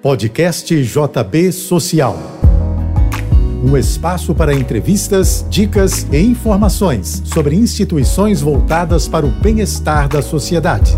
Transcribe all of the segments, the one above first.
Podcast JB Social. Um espaço para entrevistas, dicas e informações sobre instituições voltadas para o bem-estar da sociedade.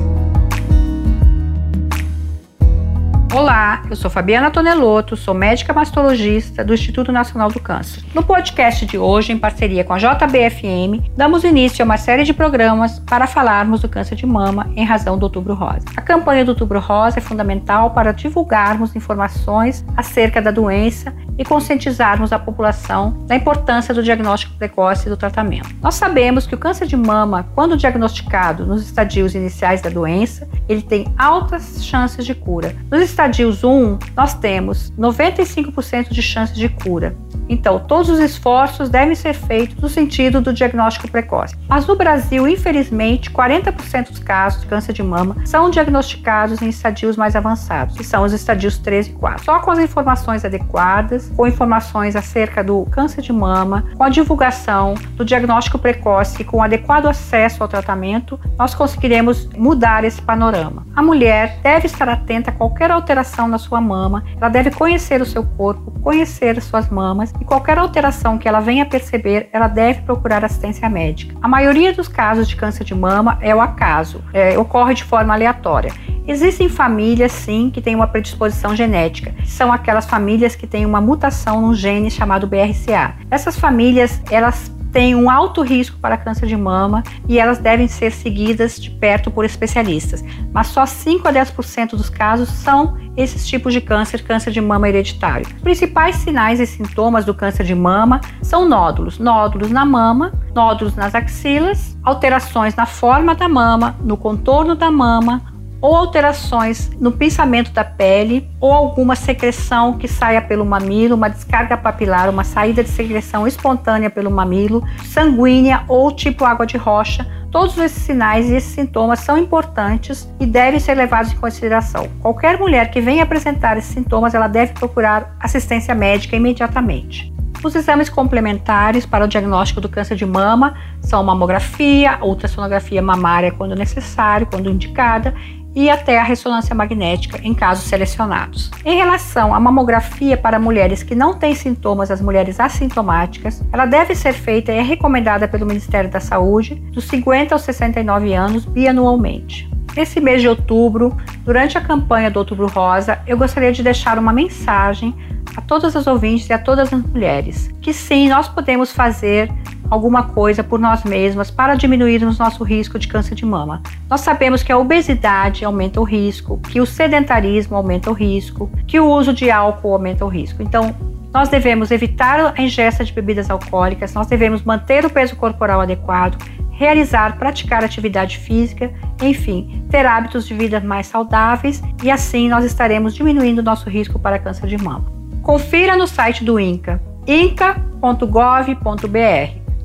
Olá, eu sou Fabiana Tonelotto, sou médica mastologista do Instituto Nacional do Câncer. No podcast de hoje, em parceria com a JBFM, damos início a uma série de programas para falarmos do câncer de mama em razão do Outubro Rosa. A campanha do Outubro Rosa é fundamental para divulgarmos informações acerca da doença e conscientizarmos a população da importância do diagnóstico precoce e do tratamento. Nós sabemos que o câncer de mama, quando diagnosticado nos estadios iniciais da doença, ele tem altas chances de cura. Nos estadios 1, nós temos 95% de chances de cura. Então, todos os esforços devem ser feitos no sentido do diagnóstico precoce. Mas no Brasil, infelizmente, 40% dos casos de câncer de mama são diagnosticados em estadios mais avançados, que são os estadios 3 e 4. Só com as informações adequadas, com informações acerca do câncer de mama, com a divulgação do diagnóstico precoce e com adequado acesso ao tratamento, nós conseguiremos mudar esse panorama. A mulher deve estar atenta a qualquer alteração na sua mama, ela deve conhecer o seu corpo, conhecer suas mamas e qualquer alteração que ela venha perceber, ela deve procurar assistência médica. A maioria dos casos de câncer de mama é o acaso, é, ocorre de forma aleatória. Existem famílias, sim, que têm uma predisposição genética. São aquelas famílias que têm uma mutação no gene chamado BRCA. Essas famílias, elas têm um alto risco para câncer de mama e elas devem ser seguidas de perto por especialistas. Mas só 5 a 10% dos casos são esses tipos de câncer, câncer de mama hereditário. Os principais sinais e sintomas do câncer de mama são nódulos, nódulos na mama, nódulos nas axilas, alterações na forma da mama, no contorno da mama, ou alterações no pensamento da pele, ou alguma secreção que saia pelo mamilo, uma descarga papilar, uma saída de secreção espontânea pelo mamilo, sanguínea ou tipo água de rocha. Todos esses sinais e esses sintomas são importantes e devem ser levados em consideração. Qualquer mulher que venha apresentar esses sintomas, ela deve procurar assistência médica imediatamente. Os exames complementares para o diagnóstico do câncer de mama são mamografia, ultrassonografia mamária quando necessário, quando indicada, e até a ressonância magnética em casos selecionados. Em relação à mamografia para mulheres que não têm sintomas, as mulheres assintomáticas, ela deve ser feita e é recomendada pelo Ministério da Saúde dos 50 aos 69 anos bianualmente. Nesse mês de outubro, durante a campanha do Outubro Rosa, eu gostaria de deixar uma mensagem a todas as ouvintes e a todas as mulheres que sim, nós podemos fazer alguma coisa por nós mesmas para diminuirmos nosso risco de câncer de mama. Nós sabemos que a obesidade aumenta o risco, que o sedentarismo aumenta o risco, que o uso de álcool aumenta o risco. Então, nós devemos evitar a ingesta de bebidas alcoólicas, nós devemos manter o peso corporal adequado, realizar, praticar atividade física, enfim, ter hábitos de vida mais saudáveis e assim nós estaremos diminuindo nosso risco para câncer de mama. Confira no site do INCA, inca.gov.br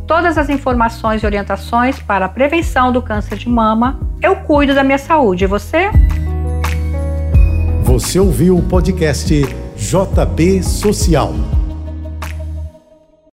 todas as informações e orientações para a prevenção do câncer de mama. Eu cuido da minha saúde. E você? Você ouviu o podcast JB Social.